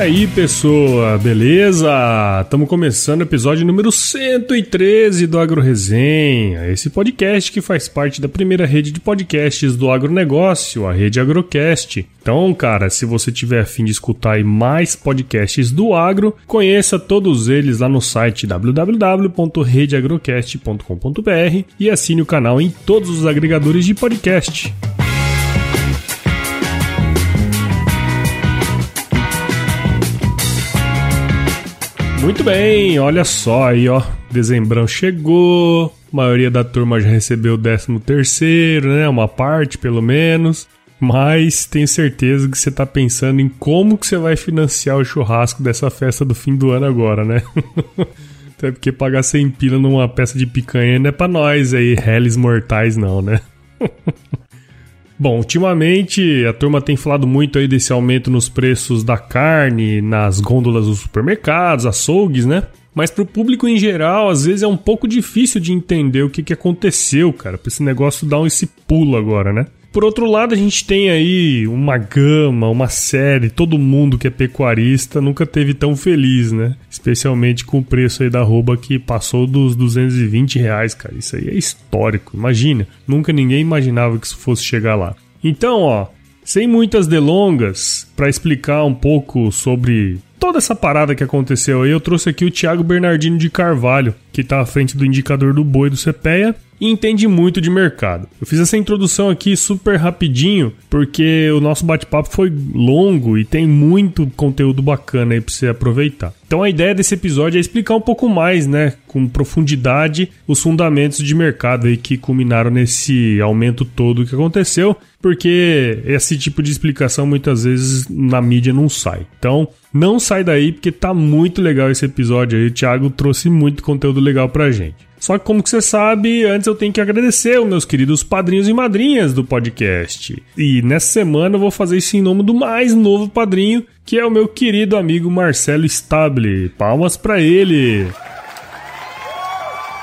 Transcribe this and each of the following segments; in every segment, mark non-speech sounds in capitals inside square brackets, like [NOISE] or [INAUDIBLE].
Aí, pessoa, beleza? Estamos começando o episódio número 113 do Agro Resenha, esse podcast que faz parte da primeira rede de podcasts do agronegócio, a rede Agrocast. Então, cara, se você tiver afim de escutar mais podcasts do agro, conheça todos eles lá no site www.redeagrocast.com.br e assine o canal em todos os agregadores de podcast. Muito bem, olha só aí, ó. Dezembrão chegou, a maioria da turma já recebeu o 13 terceiro, né? Uma parte, pelo menos. Mas tenho certeza que você tá pensando em como que você vai financiar o churrasco dessa festa do fim do ano agora, né? [LAUGHS] Até porque pagar 100 pila numa peça de picanha não é pra nós aí, réis mortais não, né? [LAUGHS] Bom, ultimamente a turma tem falado muito aí desse aumento nos preços da carne nas gôndolas dos supermercados, açougues, né? Mas para o público em geral, às vezes é um pouco difícil de entender o que, que aconteceu, cara, para esse negócio dar esse pulo agora, né? Por outro lado, a gente tem aí uma gama, uma série, todo mundo que é pecuarista nunca teve tão feliz, né? Especialmente com o preço aí da arroba que passou dos 220 reais, cara. Isso aí é histórico, imagina. Nunca ninguém imaginava que isso fosse chegar lá. Então, ó, sem muitas delongas, para explicar um pouco sobre toda essa parada que aconteceu aí, eu trouxe aqui o Thiago Bernardino de Carvalho, que está à frente do indicador do boi do CPEA e entende muito de mercado. Eu fiz essa introdução aqui super rapidinho, porque o nosso bate-papo foi longo e tem muito conteúdo bacana aí para você aproveitar. Então a ideia desse episódio é explicar um pouco mais, né, com profundidade, os fundamentos de mercado aí que culminaram nesse aumento todo que aconteceu, porque esse tipo de explicação muitas vezes na mídia não sai. Então, não sai daí porque tá muito legal esse episódio aí. O Thiago trouxe muito conteúdo legal pra gente. Só que, como que você sabe, antes eu tenho que agradecer os meus queridos padrinhos e madrinhas do podcast. E nessa semana eu vou fazer isso em nome do mais novo padrinho, que é o meu querido amigo Marcelo Stable. Palmas para ele!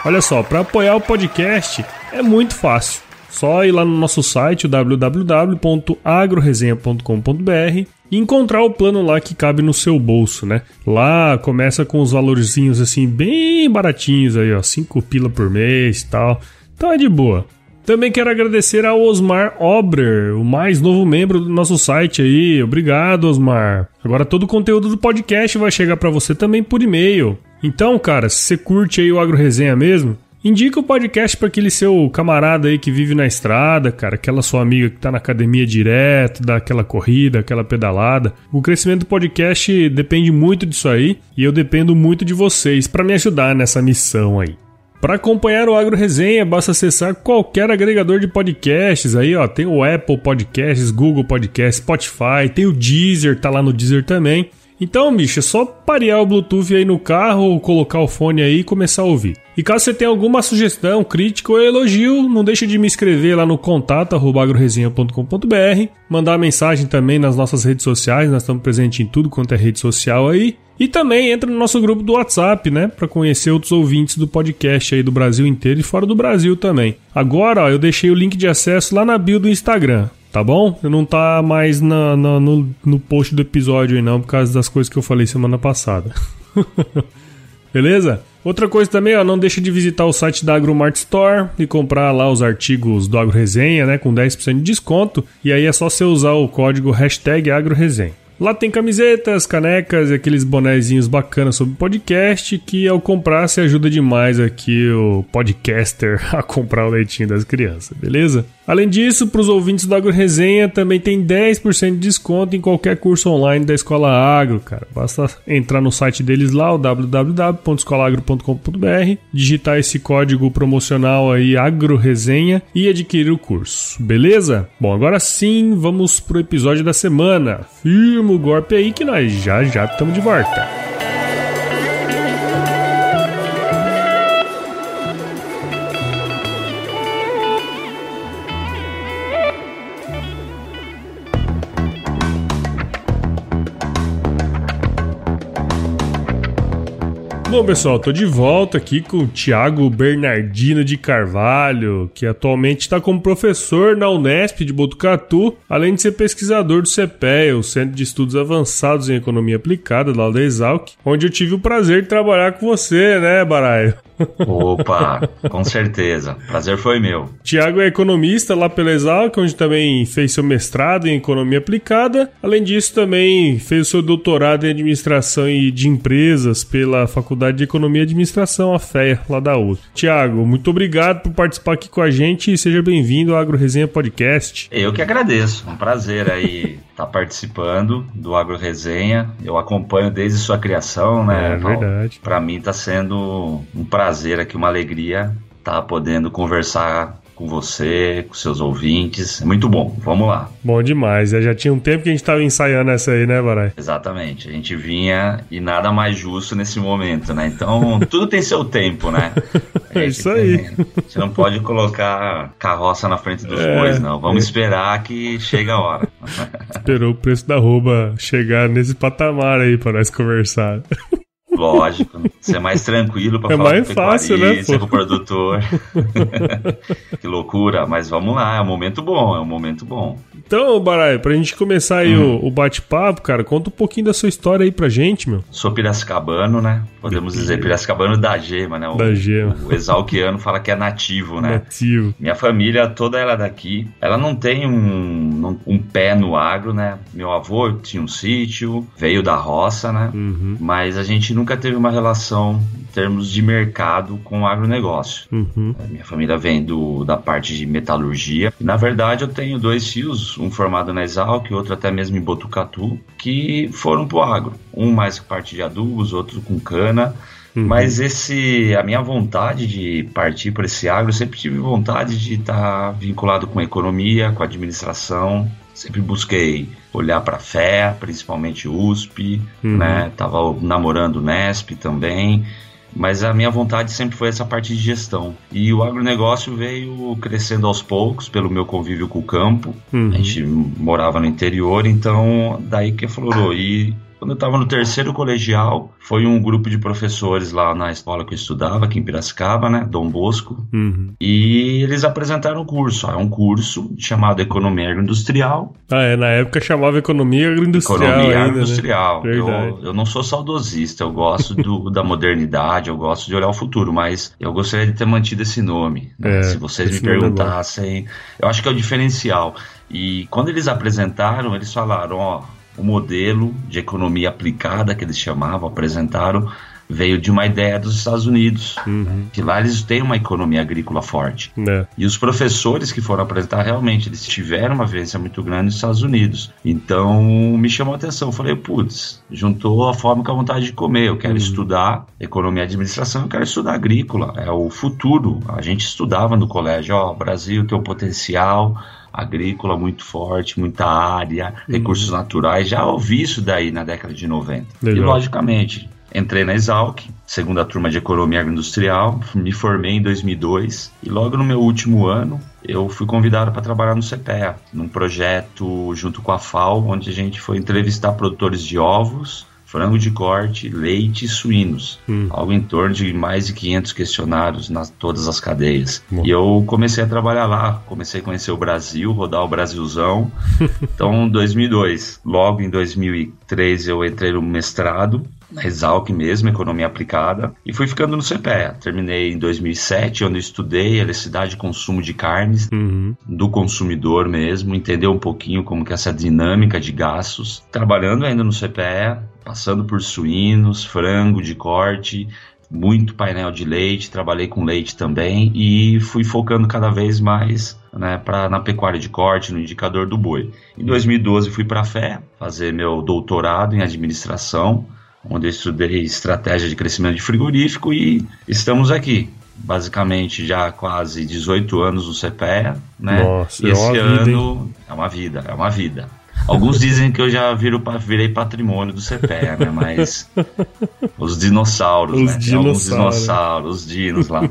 Olha só, para apoiar o podcast é muito fácil. Só ir lá no nosso site www.agroresenha.com.br e encontrar o plano lá que cabe no seu bolso, né? Lá começa com os valorzinhos assim bem baratinhos aí, ó, 5 pila por mês tal. Então é de boa. Também quero agradecer ao Osmar Obrer, o mais novo membro do nosso site aí. Obrigado, Osmar. Agora todo o conteúdo do podcast vai chegar para você também por e-mail. Então, cara, se você curte aí o Agro Resenha mesmo, Indica o podcast para aquele seu camarada aí que vive na estrada, cara, aquela sua amiga que tá na academia direto, dá aquela corrida, aquela pedalada. O crescimento do podcast depende muito disso aí e eu dependo muito de vocês para me ajudar nessa missão aí. Para acompanhar o Agro Resenha, basta acessar qualquer agregador de podcasts aí, ó. Tem o Apple Podcasts, Google Podcasts, Spotify, tem o Deezer, tá lá no Deezer também. Então, bicho, é só parear o Bluetooth aí no carro, colocar o fone aí e começar a ouvir. E caso você tenha alguma sugestão, crítica ou elogio, não deixe de me escrever lá no contato agroresenha.com.br, mandar mensagem também nas nossas redes sociais, nós estamos presentes em tudo quanto é rede social aí. E também entra no nosso grupo do WhatsApp, né, para conhecer outros ouvintes do podcast aí do Brasil inteiro e fora do Brasil também. Agora, ó, eu deixei o link de acesso lá na bio do Instagram tá bom? Não tá mais na, na, no, no post do episódio aí não, por causa das coisas que eu falei semana passada. [LAUGHS] Beleza? Outra coisa também, ó, não deixa de visitar o site da AgroMart Store e comprar lá os artigos do Agro Resenha, né, com 10% de desconto. E aí é só você usar o código hashtag AgroResenha. Lá tem camisetas, canecas e aqueles bonezinhos bacanas sobre podcast que ao comprar se ajuda demais aqui o podcaster [LAUGHS] a comprar o leitinho das crianças, beleza? Além disso, para os ouvintes do Agro Resenha também tem 10% de desconto em qualquer curso online da Escola Agro, cara. Basta entrar no site deles lá, o www.escolagro.com.br, digitar esse código promocional aí Agro Resenha e adquirir o curso. Beleza? Bom, agora sim, vamos pro episódio da semana. Firma o golpe aí que nós já já estamos de volta. Bom, pessoal, tô de volta aqui com o Thiago Bernardino de Carvalho, que atualmente está como professor na Unesp de Botucatu, além de ser pesquisador do CPEA, o Centro de Estudos Avançados em Economia Aplicada, lá da Exalc, onde eu tive o prazer de trabalhar com você, né, Baraio? Opa, com certeza. Prazer foi meu. Tiago é economista lá pela Exalc, onde também fez seu mestrado em economia aplicada. Além disso, também fez seu doutorado em administração e de empresas pela Faculdade de Economia e Administração, a FEA, lá da USP. Tiago, muito obrigado por participar aqui com a gente e seja bem-vindo ao Agro Resenha Podcast. Eu que agradeço. Um prazer aí estar tá participando do Agro Resenha. Eu acompanho desde sua criação, né? É verdade. Para mim está sendo um prazer aqui, uma alegria estar tá podendo conversar com você, com seus ouvintes. É muito bom. Vamos lá. Bom demais. Já tinha um tempo que a gente estava ensaiando essa aí, né, Barai? Exatamente. A gente vinha e nada mais justo nesse momento, né? Então, tudo tem seu tempo, né? [LAUGHS] É isso aí. Tem, a gente não pode colocar carroça na frente dos é, bois, não. Vamos é. esperar que chega a hora. Esperou o preço da roupa chegar nesse patamar aí para nós conversar. Lógico, ser mais tranquilo para é falar mais fácil, né, com o produtor. [LAUGHS] que loucura, mas vamos lá, é um momento bom, é um momento bom. Então, Barai, pra gente começar aí hum. o, o bate-papo, cara, conta um pouquinho da sua história aí pra gente, meu. Sou piracicabano, né? Podemos dizer piracicabano da gema, né? O, da gema. O exalquiano fala que é nativo, né? Nativo. Minha família, toda ela daqui, ela não tem um, um pé no agro, né? Meu avô tinha um sítio, veio da roça, né? Uhum. Mas a gente nunca teve uma relação termos de mercado com o agronegócio. Uhum. Minha família vem do, da parte de metalurgia. E, na verdade, eu tenho dois fios, um formado na Exalc, outro até mesmo em Botucatu, que foram pro agro. Um mais com parte de adubos, outro com cana. Uhum. Mas esse, a minha vontade de partir por esse agro, eu sempre tive vontade de estar tá vinculado com a economia, com a administração. Sempre busquei olhar para a fé, principalmente USP, uhum. né? Tava namorando Nesp também. Mas a minha vontade sempre foi essa parte de gestão. E o agronegócio veio crescendo aos poucos pelo meu convívio com o campo. Uhum. A gente morava no interior, então daí que florou. E quando eu estava no terceiro colegial, foi um grupo de professores lá na escola que eu estudava, aqui em Piracicaba, né? Dom Bosco. Uhum. E eles apresentaram um curso. É um curso chamado Economia Agroindustrial. Ah, é. Na época chamava Economia Agroindustrial. Economia ainda, Agroindustrial. Né? Eu, eu não sou saudosista, eu gosto do, [LAUGHS] da modernidade, eu gosto de olhar o futuro, mas eu gostaria de ter mantido esse nome. Né? É, Se vocês me é perguntassem, eu acho que é o diferencial. E quando eles apresentaram, eles falaram, ó, o modelo de economia aplicada que eles chamavam, apresentaram, veio de uma ideia dos Estados Unidos, uhum. que lá eles têm uma economia agrícola forte. É. E os professores que foram apresentar, realmente, eles tiveram uma vivência muito grande nos Estados Unidos. Então, me chamou a atenção. falei, putz, juntou a fome com a vontade de comer. Eu quero uhum. estudar economia e administração, eu quero estudar agrícola. É o futuro. A gente estudava no colégio, ó, o Brasil tem um potencial agrícola muito forte, muita área, uhum. recursos naturais. Já ouvi isso daí na década de 90. Legal. E, logicamente, entrei na Exalc, segunda turma de Economia Agroindustrial, me formei em 2002 e logo no meu último ano eu fui convidado para trabalhar no CPEA, num projeto junto com a FAO, onde a gente foi entrevistar produtores de ovos frango de corte, leite e suínos. Hum. Algo em torno de mais de 500 questionários nas todas as cadeias. Bom. E eu comecei a trabalhar lá, comecei a conhecer o Brasil, rodar o Brasilzão. [LAUGHS] então, 2002. Logo em 2003 eu entrei no mestrado na Exalc mesmo, Economia Aplicada, e fui ficando no CPEA. Terminei em 2007, onde eu estudei a necessidade de consumo de carnes uhum. do consumidor mesmo, entender um pouquinho como que é essa dinâmica de gastos. Trabalhando ainda no CPEA, passando por suínos, frango de corte, muito painel de leite, trabalhei com leite também e fui focando cada vez mais né, pra, na pecuária de corte, no indicador do boi. Em 2012 fui para a Fé fazer meu doutorado em administração, onde eu estudei estratégia de crescimento de frigorífico e estamos aqui. Basicamente já quase 18 anos no CPEA, né? Nossa, e é esse vida, ano hein? é uma vida, é uma vida. Alguns dizem que eu já viro, virei patrimônio do CPEA, né? Mas os dinossauros, Os né? Alguns dinossauros. os dinos lá.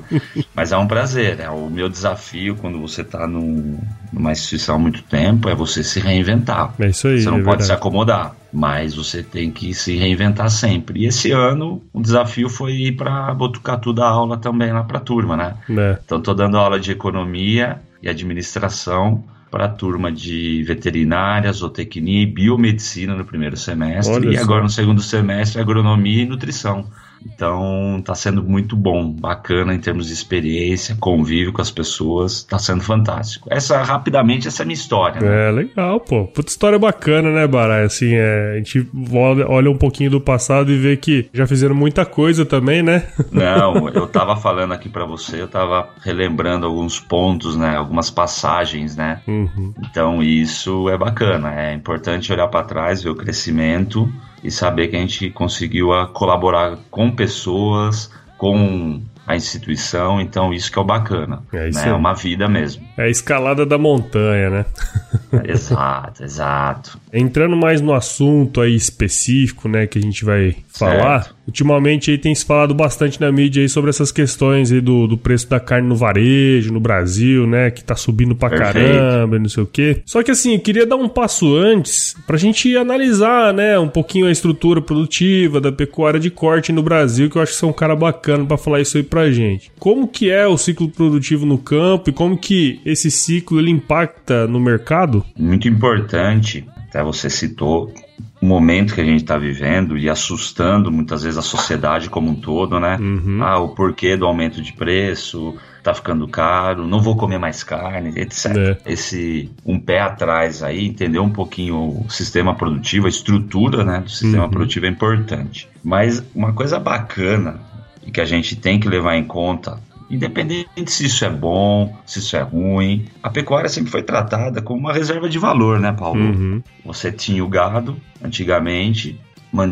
Mas é um prazer, é o meu desafio quando você está num, numa instituição há muito tempo é você se reinventar. É isso aí, Você não é pode se verdade. acomodar, mas você tem que se reinventar sempre. E esse ano o desafio foi ir para Botucatu dar aula também lá para a turma, né? É. Então estou dando aula de economia e administração para a turma de veterinária, zootecnia e biomedicina no primeiro semestre Olha e só. agora no segundo semestre agronomia e nutrição. Então está sendo muito bom, bacana em termos de experiência, convívio com as pessoas, está sendo fantástico. Essa rapidamente essa é a minha história. né? É, legal, pô. Puta história bacana, né, Barai? Assim, é, a gente olha, olha um pouquinho do passado e vê que já fizeram muita coisa também, né? [LAUGHS] Não, eu tava falando aqui para você, eu tava relembrando alguns pontos, né, algumas passagens, né? Uhum. Então isso é bacana, é importante olhar para trás, ver o crescimento e saber que a gente conseguiu a colaborar com pessoas, com a instituição, então isso que é o bacana, É isso né? aí. É uma vida mesmo. É a escalada da montanha, né? [LAUGHS] exato, exato. Entrando mais no assunto aí específico, né, que a gente vai falar. Certo. Ultimamente aí tem se falado bastante na mídia aí sobre essas questões aí do, do preço da carne no varejo, no Brasil, né, que tá subindo pra Perfeito. caramba, e não sei o quê. Só que assim, eu queria dar um passo antes pra gente analisar, né, um pouquinho a estrutura produtiva da pecuária de corte no Brasil, que eu acho que você é um cara bacana pra falar isso aí pra gente. Como que é o ciclo produtivo no campo e como que esse ciclo ele impacta no mercado? Muito importante, até você citou, momento que a gente está vivendo e assustando muitas vezes a sociedade como um todo, né? Ah, o porquê do aumento de preço, tá ficando caro, não vou comer mais carne, etc. É. Esse um pé atrás aí, entender um pouquinho o sistema produtivo, a estrutura né, do sistema Uhum. produtivo é importante. Mas uma coisa bacana e que a gente tem que levar em conta Independente se isso é bom, se isso é ruim, a pecuária sempre foi tratada como uma reserva de valor, né, Paulo? Uhum. Você tinha o gado antigamente,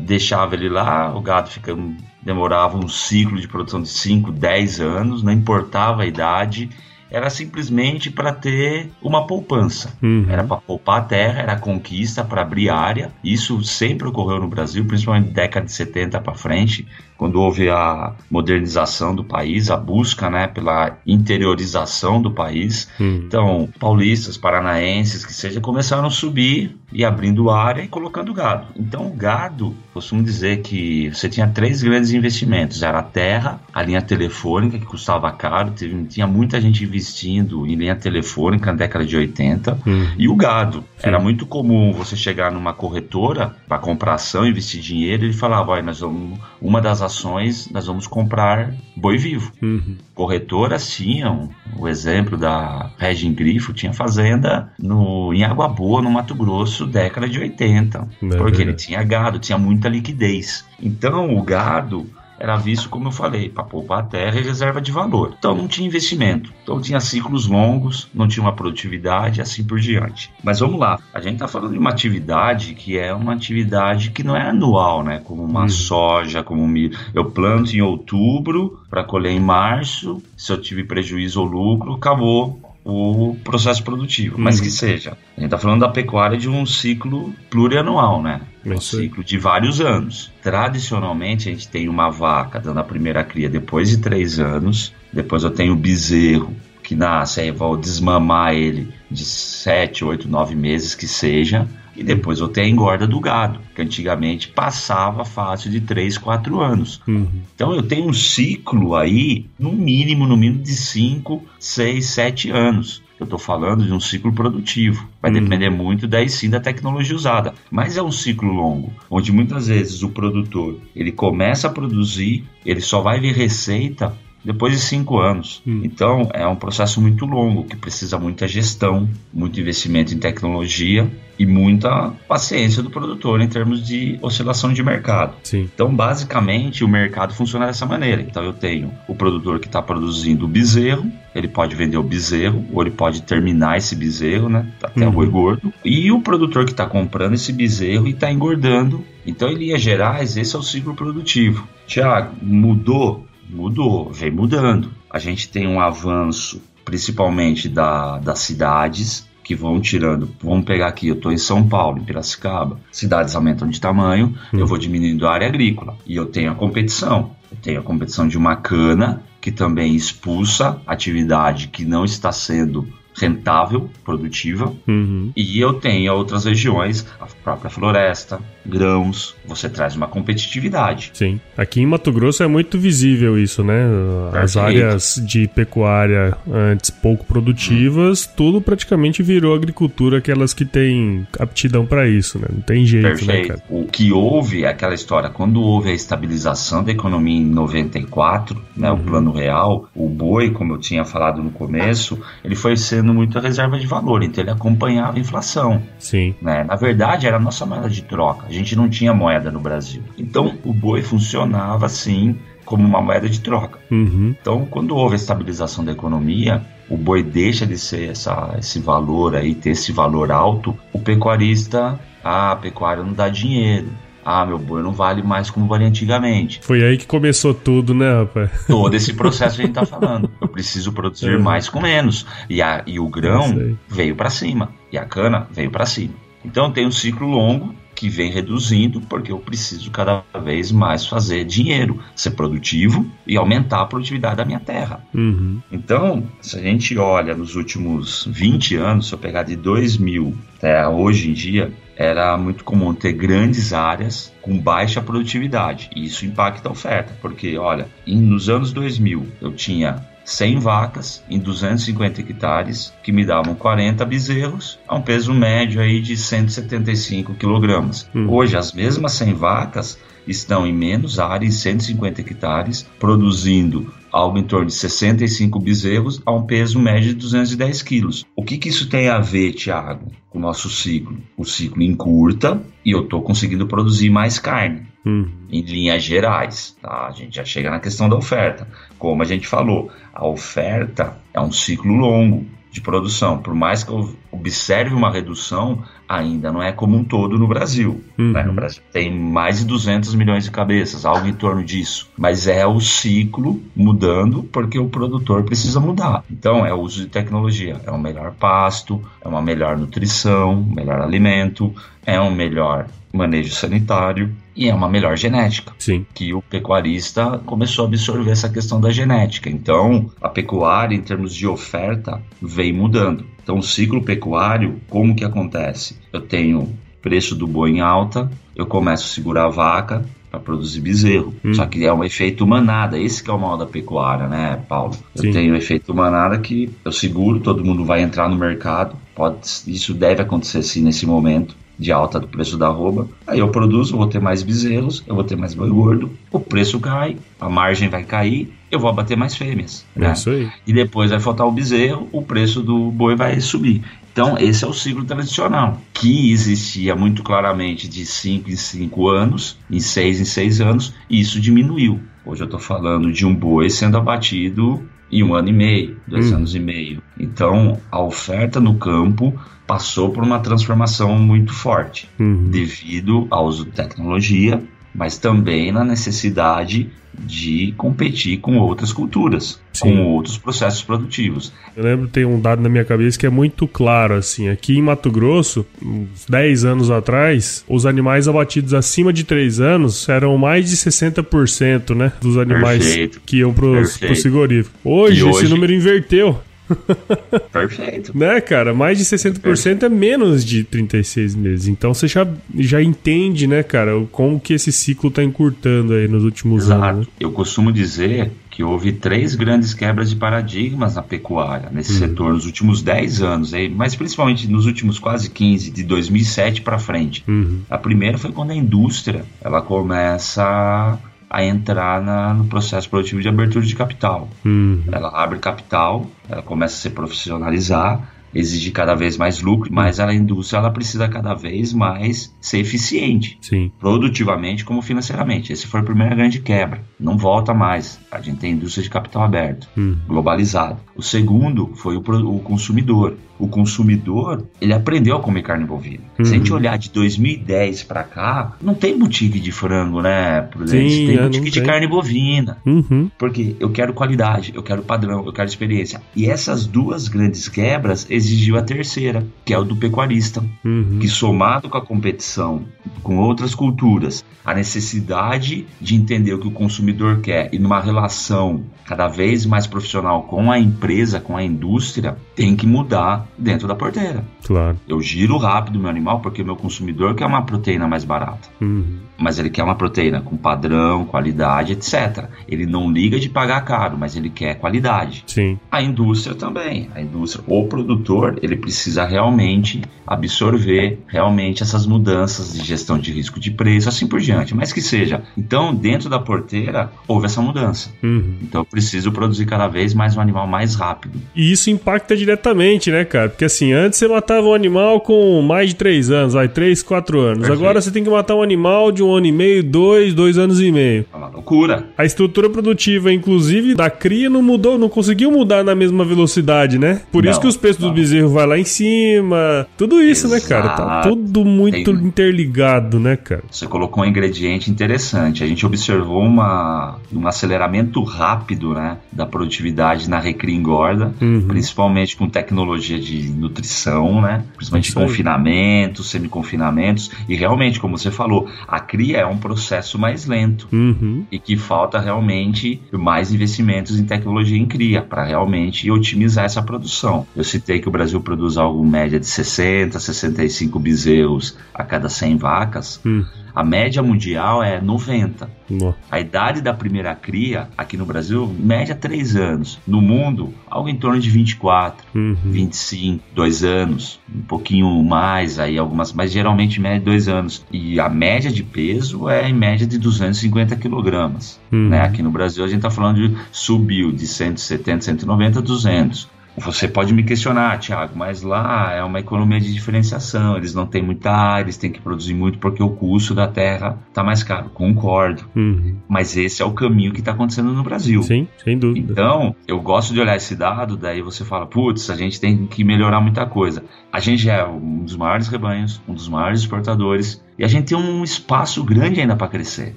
deixava ele lá, o gado fica, demorava um ciclo de produção de 5, 10 anos, não importava a idade, era simplesmente para ter uma poupança. Uhum. Era para poupar a terra, era conquista para abrir área. Isso sempre ocorreu no Brasil, principalmente década de 70 para frente, quando houve a modernização do país, a busca né, pela interiorização do país. Uhum. Então, paulistas, paranaenses, que seja, começaram a subir e abrindo área e colocando gado. Então, o gado, costumo dizer que você tinha três grandes investimentos: era a terra, a linha telefônica, que custava caro, teve- tinha muita gente investindo em linha telefônica na década de 80, Uhum. e o gado. Era muito comum você chegar numa corretora para comprar ação, investir dinheiro, e ele falava: olha, nós vamos, uma das ações, nós vamos comprar boi vivo Uhum. corretoras tinham, o exemplo da Regin Grifo, tinha fazenda no, em Água Boa, no Mato Grosso, década de 80. É porque ele tinha gado, tinha muita liquidez. Então o gado era visto, como eu falei, para poupar a terra e reserva de valor. Então não tinha investimento. Então tinha ciclos longos, não tinha uma produtividade, assim por diante. Mas vamos lá, a gente está falando de uma atividade que é uma atividade que não é anual, né? Como uma Uhum. soja, como um milho. Eu planto em outubro para colher em março. Se eu tive prejuízo ou lucro, acabou o processo produtivo. Mas Uhum. que seja. A gente está falando da pecuária de um ciclo plurianual, né? É Um isso aí. ciclo de vários anos. Tradicionalmente, a gente tem uma vaca dando a primeira cria depois de três anos. Depois eu tenho o bezerro que nasce, aí eu vou desmamar ele de sete, oito, nove meses que seja. E depois eu tenho a engorda do gado, que antigamente passava fácil de três, quatro anos. Uhum. Então eu tenho um ciclo aí, no mínimo, no mínimo de 5, 6, 7 anos. Eu estou falando de um ciclo produtivo. Vai Uhum. depender muito daí sim da tecnologia usada. Mas é um ciclo longo, onde muitas vezes o produtor ele começa a produzir, ele só vai ver receita depois de cinco anos. Hum. Então, é um processo muito longo que precisa muita gestão, muito investimento em tecnologia e muita paciência do produtor em termos de oscilação de mercado. Sim. Então, basicamente, o mercado funciona dessa maneira. Então, eu tenho o produtor que está produzindo o bezerro, ele pode vender o bezerro, ou ele pode terminar esse bezerro, né? Até uhum. o boi gordo. E o produtor que está comprando esse bezerro e está engordando. Então, em linhas gerais, esse é o ciclo produtivo. Tiago, mudou? Mudou, vem mudando. A gente tem um avanço, principalmente da, das cidades, que vão tirando. Vamos pegar aqui, eu estou em São Paulo, em Piracicaba. Cidades aumentam de tamanho, hum. eu vou diminuindo a área agrícola. E eu tenho a competição. Eu tenho a competição de uma cana que também expulsa atividade que não está sendo rentável, produtiva. Uhum. E eu tenho outras regiões, a própria floresta, grãos, você traz uma competitividade. Sim. Aqui em Mato Grosso é muito visível isso, né? As áreas de pecuária antes pouco produtivas, hum. tudo praticamente virou agricultura, aquelas que têm aptidão para isso, né? Não tem jeito, né, Perfeito. né, cara? O que houve é aquela história, quando houve a estabilização da economia em 94, né, uhum. o plano real, o boi, como eu tinha falado no começo, ele foi sendo muito a reserva de valor, então ele acompanhava a inflação. Sim. Né? Na verdade, era a nossa moeda de troca. Gente não tinha moeda no Brasil. Então, o boi funcionava assim como uma moeda de troca. Uhum. Então, quando houve a estabilização da economia, o boi deixa de ser essa, esse valor aí, ter esse valor alto, o pecuarista, ah, a pecuária não dá dinheiro. Ah, meu boi não vale mais como valia antigamente. Foi aí que começou tudo, né, rapaz? Todo esse [LAUGHS] processo que a gente tá falando. Eu preciso produzir é. mais com menos. E, a, e o grão veio para cima. E a cana veio para cima. Então tem um ciclo longo que vem reduzindo porque eu preciso cada vez mais fazer dinheiro, ser produtivo e aumentar a produtividade da minha terra. Uhum. Então, se a gente olha nos últimos 20 anos, se eu pegar de 2000 até hoje em dia, era muito comum ter grandes áreas com baixa produtividade. E isso impacta a oferta, porque, olha, nos anos 2000 eu tinha 100 vacas em 250 hectares, que me davam 40 bezerros, a um peso médio aí de 175 quilogramas. Hum. Hoje, as mesmas 100 vacas estão em menos área, em 150 hectares, produzindo algo em torno de 65 bezerros a um peso médio de 210 quilos. O que, que isso tem a ver, Tiago, com o nosso ciclo? O ciclo encurta e eu estou conseguindo produzir mais carne. Uhum. Em linhas gerais, tá? a gente já chega na questão da oferta. Como a gente falou, a oferta é um ciclo longo de produção. Por mais que eu observe uma redução, ainda não é como um todo no Brasil. Uhum. Né? No Brasil tem mais de 200 milhões de cabeças, algo em torno disso. Mas é o ciclo mudando porque o produtor precisa mudar. Então é o uso de tecnologia, é um melhor pasto, é uma melhor nutrição, melhor alimento, é um melhor manejo sanitário e é uma melhor genética. Sim. Que o pecuarista começou a absorver essa questão da genética. Então, a pecuária, em termos de oferta, vem mudando. Então, o ciclo pecuário, como que acontece? Eu tenho preço do boi em alta, eu começo a segurar a vaca para produzir bezerro. Hum. Só que é um efeito manada, esse que é o mal da pecuária, né, Paulo? Eu Sim. tenho um efeito manada que eu seguro, todo mundo vai entrar no mercado, pode, isso deve acontecer sim nesse momento de alta do preço da arroba. Aí eu produzo, vou ter mais bezerros, eu vou ter mais boi gordo, o preço cai, a margem vai cair, eu vou abater mais fêmeas. É né? isso aí. E depois vai faltar o bezerro, o preço do boi vai subir. Então, esse é o ciclo tradicional, que existia muito claramente de 5 em 5 anos, em 6 em 6 anos, e isso diminuiu. Hoje eu estou falando de um boi sendo abatido em um ano e meio, dois hum. anos e meio. Então, a oferta no campo passou por uma transformação muito forte, uhum. devido ao uso de tecnologia, mas também na necessidade de competir com outras culturas, Sim. com outros processos produtivos. Eu lembro, tem um dado na minha cabeça que é muito claro, assim, aqui em Mato Grosso, uns 10 anos atrás, os animais abatidos acima de 3 anos eram mais de 60%, né, dos animais Perfeito. que iam pro, pro frigorífico. Hoje, hoje, esse número inverteu. [LAUGHS] Perfeito. né, cara? Mais de 60% Perfeito. é menos de 36 meses. Então você já, já entende, né, cara, como que esse ciclo tá encurtando aí nos últimos Exato. anos. Né? Eu costumo dizer que houve três grandes quebras de paradigmas na pecuária, nesse uhum. setor, nos últimos 10 anos, mas principalmente nos últimos quase 15, de 2007 para frente. Uhum. A primeira foi quando a indústria ela começa a entrar na, no processo produtivo de abertura de capital. Uhum. Ela abre capital, ela começa a se profissionalizar, exigir cada vez mais lucro, mas a indústria ela precisa cada vez mais ser eficiente, Sim. produtivamente como financeiramente. Esse foi a primeira grande quebra. Não volta mais. A gente tem indústria de capital aberto, Hum. globalizado. O segundo foi o, o consumidor. O consumidor, ele aprendeu a comer carne bovina. Se a gente Uhum. olhar de 2010 pra cá, não tem boutique de frango, né, Prudente? Sim, tem boutique de carne bovina. Uhum. Porque eu quero qualidade, eu quero padrão, eu quero experiência. E essas duas grandes quebras exigiu a terceira, que é o do pecuarista, Uhum. que somado com a competição com outras culturas, a necessidade de entender o que o consumidor quer e numa relação cada vez mais profissional com a empresa, com a indústria, tem que mudar dentro da porteira. Claro. Eu giro rápido meu animal porque o meu consumidor quer uma proteína mais barata Uhum. mas ele quer uma proteína com padrão, qualidade, etc. Ele não liga de pagar caro, mas ele quer qualidade. Sim. A indústria também. A indústria, o produtor, ele precisa realmente absorver realmente essas mudanças de gestão de risco de preço, assim por diante. Mas que seja. Então, dentro da porteira, houve essa mudança. Uhum. Então, eu preciso produzir cada vez mais um animal mais rápido. E isso impacta diretamente, né, cara? Porque assim, antes você matava um animal com mais de 3 anos, vai, 3, 4 anos. Perfeito. Agora você tem que matar um animal de um ano e meio, dois, dois anos e meio. É uma loucura. A estrutura produtiva, inclusive, da cria não mudou, não conseguiu mudar na mesma velocidade, né? Por isso Não, que os preços não. dos bezerros vai lá em cima. Tudo isso, né, cara? Tá Exato. tudo muito Tem- interligado, né, cara? Você colocou um ingrediente interessante. A gente observou uma, um aceleramento rápido né, da produtividade na recria engorda, Uhum. principalmente com tecnologia de nutrição, né, principalmente Isso confinamentos, semiconfinamentos. E realmente, como você falou, a cria é um processo mais lento. Uhum. E que falta realmente mais investimentos em tecnologia em cria para realmente otimizar essa produção. Eu citei que o Brasil produz algo em média de 60, 65 bezerros a cada 100 vacas. Hum. A média mundial é 90. Nó. A idade da primeira cria aqui no Brasil, média 3 anos. No mundo, algo em torno de 24, Uhum. 25, 2 anos. Um pouquinho mais aí, algumas, mas geralmente média 2 anos. E a média de peso é em média de 250 quilogramas. Uhum. Né? Aqui no Brasil a gente está falando de subiu de 170, 190 a 200. Você pode me questionar, Thiago, mas lá é uma economia de diferenciação, eles não têm muita área, eles têm que produzir muito porque o custo da terra está mais caro. Concordo, Uhum. mas esse é o caminho que está acontecendo no Brasil. Sim, sem dúvida. Então, eu gosto de olhar esse dado, daí você fala, putz, a gente tem que melhorar muita coisa. A gente é um dos maiores rebanhos, um dos maiores exportadores, e a gente tem um espaço grande ainda para crescer.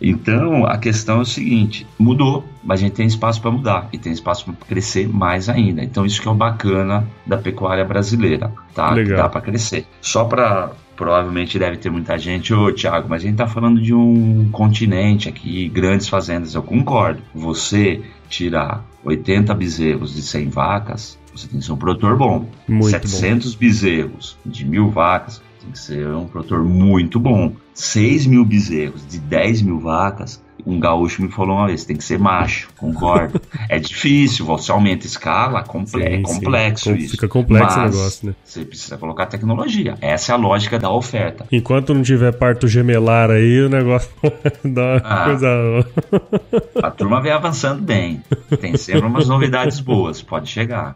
Então, a questão é o seguinte: mudou, mas a gente tem espaço para mudar e tem espaço para crescer mais ainda. Então, isso que é o bacana da pecuária brasileira, tá? Que Legal. dá para crescer. Só para provavelmente deve ter muita gente, ô Thiago, mas a gente tá falando de um continente aqui, grandes fazendas, eu concordo. Você tirar 80 bezerros de 100 vacas, você tem que ser um produtor bom. Muito 700 bezerros de mil vacas, tem que ser um produtor muito bom. 6 mil bezerros de 10 mil vacas, um gaúcho me falou uma vez, tem que ser macho, concordo. é difícil, você aumenta a escala, comple é Sim, sim. complexo Com- isso. Fica complexo o negócio, né? Você precisa colocar tecnologia. Essa é a lógica da oferta. Enquanto não tiver parto gemelar aí, o negócio [LAUGHS] dá uma Ah. coisa. A turma vem avançando bem. Tem sempre umas novidades boas, pode chegar.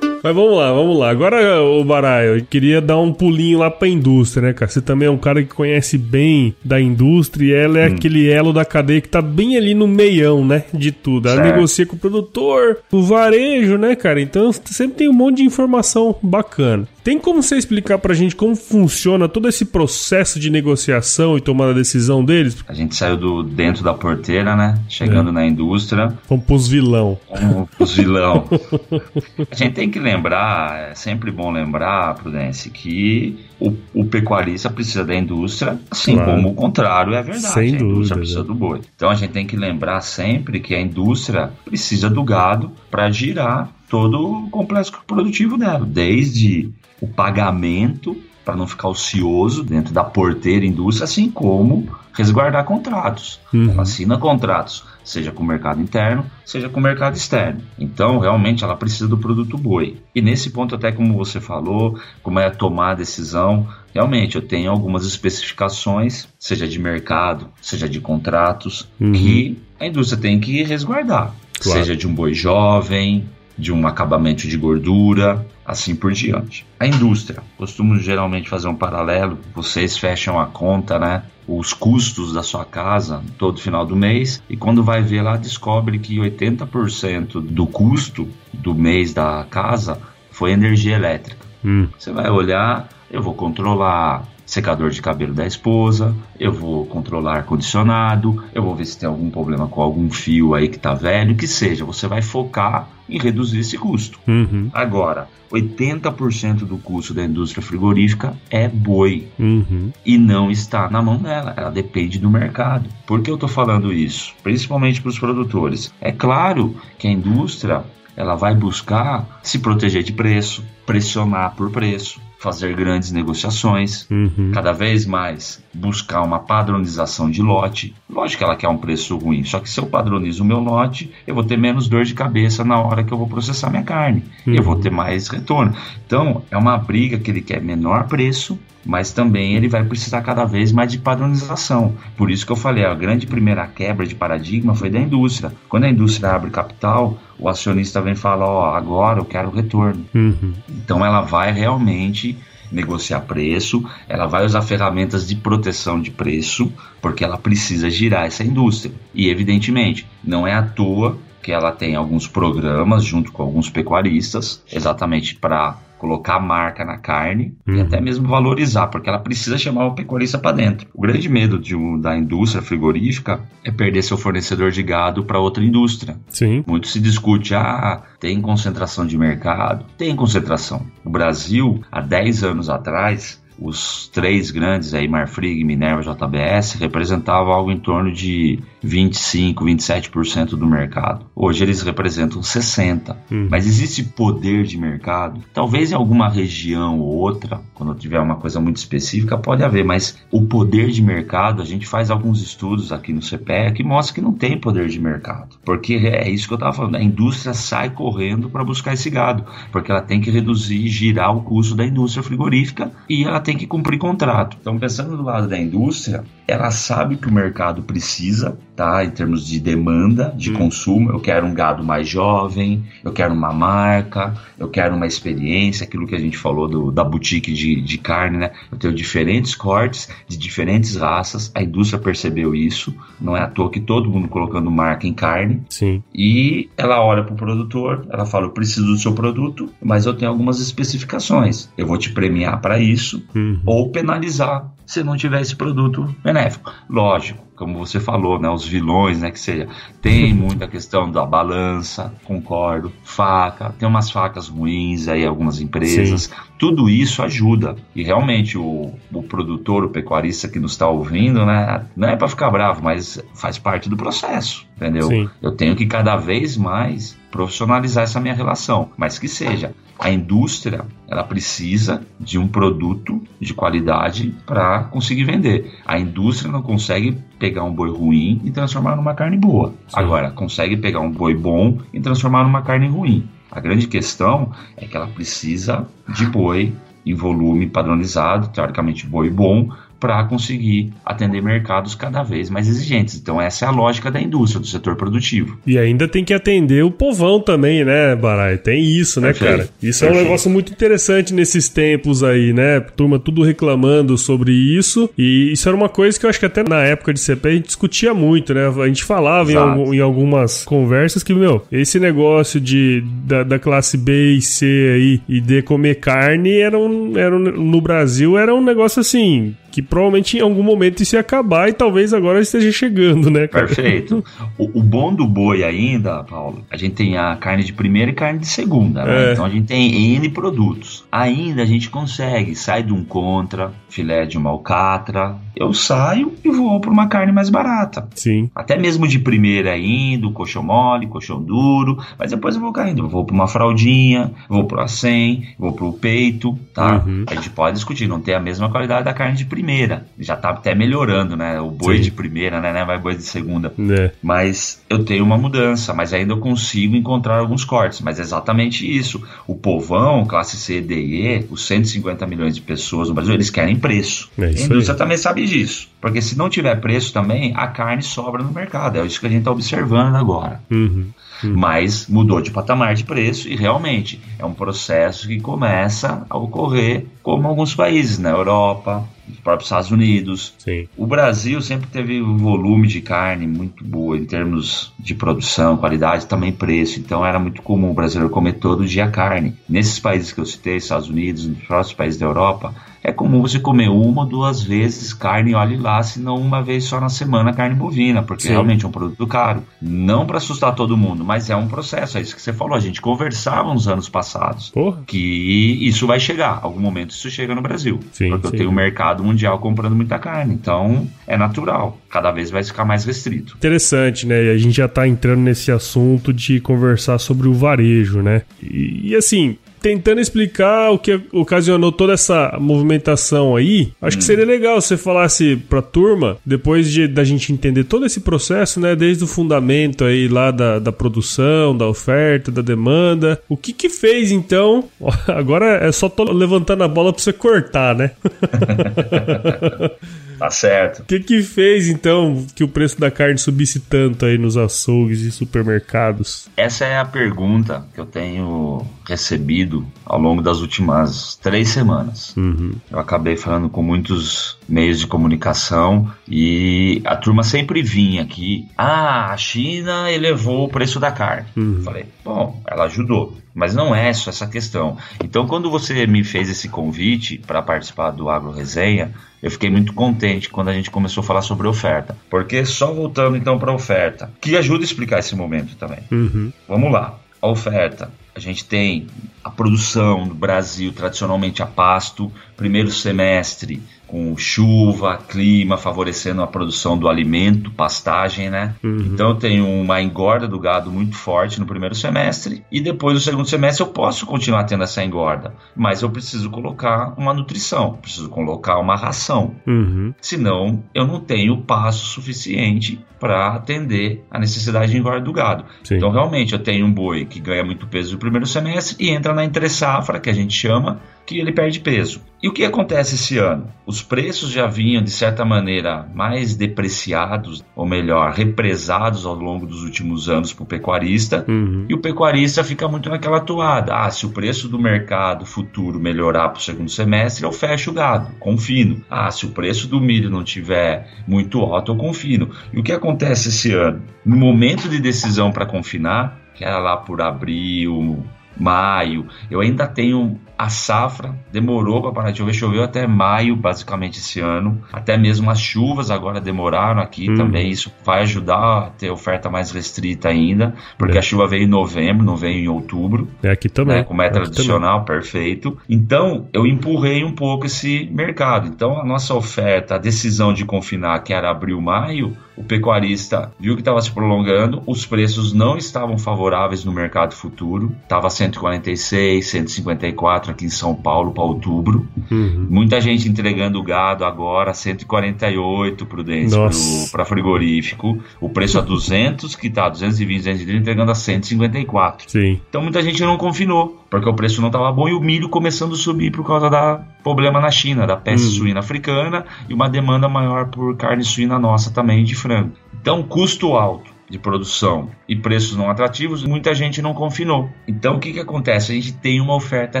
Mas vamos lá, vamos lá. Agora, o Baraio, eu queria dar um pulinho lá pra indústria, né, cara? Você também é um cara que conhece bem da indústria e ela é Hum. aquele elo da cadeia que tá bem ali no meião, né? De tudo. Ela Certo. negocia com o produtor, o varejo, né, cara? Então sempre tem um monte de informação bacana. Tem como você explicar pra gente como funciona todo esse processo de negociação e tomada de decisão deles? A gente saiu do dentro da porteira, né? Chegando É. na indústria, Vamos pros vilão. como os vilão. [LAUGHS] A gente tem que lembrar, é sempre bom lembrar, Prudence, que o, o pecuarista precisa da indústria, assim Claro. como o contrário é verdade. Sem a indústria dúvida, precisa do boi. Então a gente tem que lembrar sempre que a indústria precisa do gado para girar todo o complexo produtivo dela, desde o pagamento para não ficar ocioso dentro da porteira indústria, assim como resguardar contratos. Uhum. Ela assina contratos, seja com o mercado interno, seja com o mercado externo. Então, realmente, ela precisa do produto boi. E nesse ponto, até como você falou, como é tomar a decisão, realmente eu tenho algumas especificações, seja de mercado, seja de contratos, uhum. que a indústria tem que resguardar. Claro. Seja de um boi jovem, de um acabamento de gordura, assim por diante. A indústria, costumo geralmente fazer um paralelo, vocês fecham a conta, né? Os custos da sua casa todo final do mês e quando vai ver lá descobre que 80% do custo do mês da casa foi energia elétrica. Hum. Você vai olhar, eu vou controlar secador de cabelo da esposa, eu vou controlar ar-condicionado, eu vou ver se tem algum problema com algum fio aí que tá velho, que seja. Você vai focar em reduzir esse custo. Uhum. Agora, 80% do custo da indústria frigorífica é boi uhum. e não está na mão dela, ela depende do mercado. Por que eu estou falando isso? Principalmente para os produtores. É claro que a indústria ela vai buscar se proteger de preço, pressionar por preço, fazer grandes negociações, uhum. cada vez mais buscar uma padronização de lote. Lógico que ela quer um preço ruim, só que se eu padronizo o meu lote, eu vou ter menos dor de cabeça na hora que eu vou processar minha carne. Uhum. Eu vou ter mais retorno. Então, é uma briga que ele quer menor preço, mas também ele vai precisar cada vez mais de padronização. Por isso que eu falei, a grande primeira quebra de paradigma foi da indústria. Quando a indústria abre capital, o acionista vem falar, ó, agora eu quero retorno. Uhum. Então ela vai realmente negociar preço, ela vai usar ferramentas de proteção de preço, porque ela precisa girar essa indústria. E evidentemente, não é à toa que ela tem alguns programas junto com alguns pecuaristas, exatamente para colocar a marca na carne uhum. e até mesmo valorizar, porque ela precisa chamar o pecuarista para dentro. O grande medo de, da indústria frigorífica é perder seu fornecedor de gado para outra indústria. Sim. Muito se discute, ah, tem concentração de mercado. Tem concentração. O Brasil, há 10 anos atrás, os três grandes aí, Marfrig, Minerva, JBS, representavam algo em torno de 25, 27% do mercado. Hoje eles representam 60%. Hum. Mas existe poder de mercado? Talvez em alguma região ou outra, quando tiver uma coisa muito específica, pode haver, mas o poder de mercado, a gente faz alguns estudos aqui no CPE que mostra que não tem poder de mercado. Porque é isso que eu estava falando, a indústria sai correndo para buscar esse gado, porque ela tem que reduzir, girar o custo da indústria frigorífica e ela tem que cumprir contrato. Então, pensando do lado da indústria, ela sabe que o mercado precisa, tá? Em termos de demanda, de hum. consumo. Eu quero um gado mais jovem, eu quero uma marca, eu quero uma experiência, aquilo que a gente falou do, da boutique de, de carne, né? Eu tenho diferentes cortes, de diferentes raças. A indústria percebeu isso. Não é à toa que todo mundo colocando marca em carne. Sim. E ela olha para o produtor, ela fala: Eu preciso do seu produto, mas eu tenho algumas especificações. Eu vou te premiar para isso uhum. ou penalizar se não tiver esse produto benéfico. Lógico, como você falou, né, os vilões, né, que seja, tem [LAUGHS] muita questão da balança, concordo, faca, tem umas facas ruins aí algumas empresas, Sim. tudo isso ajuda. E realmente o, o produtor, o pecuarista que nos está ouvindo, né, não é para ficar bravo, mas faz parte do processo, entendeu? Sim. Eu tenho que cada vez mais profissionalizar essa minha relação, mas que seja a indústria ela precisa de um produto de qualidade para conseguir vender. A indústria não consegue pegar um boi ruim e transformar numa carne boa. Sim. Agora, consegue pegar um boi bom e transformar numa carne ruim. A grande questão é que ela precisa de boi em volume padronizado, teoricamente boi bom, para conseguir atender mercados cada vez mais exigentes. Então essa é a lógica da indústria, do setor produtivo. E ainda tem que atender o povão também, né, Barai? Tem isso, né, Perfeito. cara? Isso Perfeito. é um negócio muito interessante nesses tempos aí, né? Turma tudo reclamando sobre isso. E isso era uma coisa que eu acho que até na época de CP a gente discutia muito, né? A gente falava em, em, algumas conversas que, meu, esse negócio de, da, da, classe B e C aí e de comer carne era um, era um, no Brasil era um negócio assim que provavelmente em algum momento isso ia acabar e talvez agora esteja chegando, né, cara? Perfeito. O, o bom do boi ainda, Paulo, a gente tem a carne de primeira e carne de segunda, né? É. Então a gente tem N produtos. Ainda a gente consegue, sai de um contra, filé de uma alcatra, eu saio e vou para uma carne mais barata. Sim. Até mesmo de primeira indo, colchão mole, colchão duro, mas depois eu vou caindo. Eu vou para uma fraldinha, vou para a 100, vou para o peito, tá? Uhum. A gente pode discutir, não tem a mesma qualidade da carne de primeira primeira. Já tá até melhorando, né? O boi Sim. de primeira, né? Vai boi de segunda. É. Mas eu tenho uma mudança, mas ainda eu consigo encontrar alguns cortes. Mas é exatamente isso. O povão, classe C, D e E, os 150 milhões de pessoas no Brasil, eles querem preço. É a indústria aí. também sabe disso. Porque se não tiver preço também, a carne sobra no mercado. É isso que a gente está observando agora. Uhum. Mas mudou de patamar de preço e realmente é um processo que começa a ocorrer como alguns países, na Europa, nos próprios Estados Unidos. Sim. O Brasil sempre teve um volume de carne muito boa em termos de produção, qualidade, também preço. Então era muito comum o brasileiro comer todo dia carne. Nesses países que eu citei, Estados Unidos, nos próximos países da Europa, é comum você comer uma ou duas vezes carne, olhe lá, se não uma vez só na semana carne bovina, porque Sim. realmente é um produto caro. Não para assustar todo mundo, mas é um processo, é isso que você falou. A gente conversava nos anos passados Porra. que isso vai chegar. Algum momento isso chega no Brasil. Sim, porque eu sim. tenho um mercado mundial comprando muita carne. Então é natural. Cada vez vai ficar mais restrito. Interessante, né? E a gente já tá entrando nesse assunto de conversar sobre o varejo, né? E, e assim, tentando explicar o que ocasionou toda essa movimentação aí, acho que seria legal se você falasse pra turma, depois de, da gente entender todo esse processo, né? Desde o fundamento aí lá da, da produção, da oferta, da demanda. O que que fez então? [LAUGHS] Agora é só tô levantando a bola pra você cortar, né? [LAUGHS] Tá certo. O que que fez então que o preço da carne subisse tanto aí nos açougues e supermercados? Essa é a pergunta que eu tenho recebido ao longo das últimas três semanas. Uhum. Eu acabei falando com muitos meios de comunicação e a turma sempre vinha aqui. Ah, a China elevou o preço da carne. Uhum. Falei, bom, ela ajudou. Mas não é só essa questão. Então, quando você me fez esse convite para participar do Agro Resenha, eu fiquei muito contente quando a gente começou a falar sobre oferta. Porque só voltando então para a oferta, que ajuda a explicar esse momento também. Uhum. Vamos lá. A oferta. A gente tem a produção do Brasil tradicionalmente a pasto, primeiro semestre com chuva, clima favorecendo a produção do alimento, pastagem, né? Uhum. Então eu tenho uma engorda do gado muito forte no primeiro semestre e depois no segundo semestre eu posso continuar tendo essa engorda, mas eu preciso colocar uma nutrição, preciso colocar uma ração, Uhum. senão eu não tenho passo suficiente para atender a necessidade de engorda do gado. Sim. Então, realmente, eu tenho um boi que ganha muito peso no primeiro semestre e entra na entre safra, que a gente chama, que ele perde peso. E o que acontece esse ano? Os preços já vinham, de certa maneira, mais depreciados, ou melhor, represados ao longo dos últimos anos para o pecuarista. Uhum. E o pecuarista fica muito naquela toada. Ah, se o preço do mercado futuro melhorar para o segundo semestre, eu fecho o gado, confino. Ah, se o preço do milho não tiver muito alto, eu confino. E o que acontece esse ano? No momento de decisão para confinar, que era lá por abril, maio, eu ainda tenho a safra, demorou para parar de chover, choveu até maio, basicamente, esse ano. Até mesmo as chuvas agora demoraram aqui Hum. também. Isso vai ajudar a ter oferta mais restrita ainda, porque É. a chuva veio em novembro, não veio em outubro. É aqui também. Né, como é Aqui tradicional, perfeito. Então, eu empurrei um pouco esse mercado. Então, a nossa oferta, a decisão de confinar, que era abril, maio, o pecuarista viu que estava se prolongando, os preços não estavam favoráveis no mercado futuro, estava 146, 154 aqui em São Paulo para outubro. Uhum. Muita gente entregando gado agora 148 prudência Nossa. para frigorífico, o preço a 200 que tá 220, 230 entregando a 154. Sim. Então muita gente não confinou, porque o preço não estava bom e o milho começando a subir por causa da problema na China, da peste Hum. suína africana e uma demanda maior por carne suína nossa também de frango. Então custo alto de produção e preços não atrativos, muita gente não confinou. Então o que, que acontece? A gente tem uma oferta